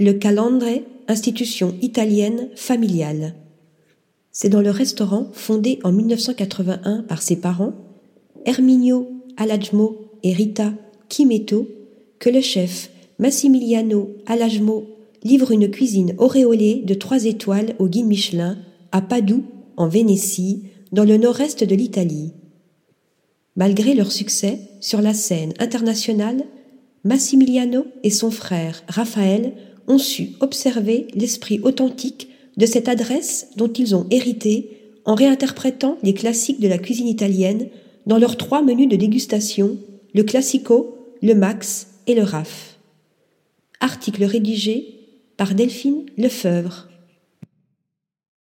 Le Calandre, institution italienne familiale. C'est dans le restaurant fondé en 1981 par ses parents, Herminio Alagmo et Rita Kimeto, que le chef Massimiliano Alagmo livre une cuisine auréolée de trois étoiles au guide Michelin à Padoue, en Vénétie, dans le nord-est de l'Italie. Malgré leur succès sur la scène internationale, Massimiliano et son frère Raphaël ont su observer l'esprit authentique de cette adresse dont ils ont hérité en réinterprétant les classiques de la cuisine italienne dans leurs trois menus de dégustation, le Classico, le Max et le RAF. Article rédigé par Delphine Lefebvre.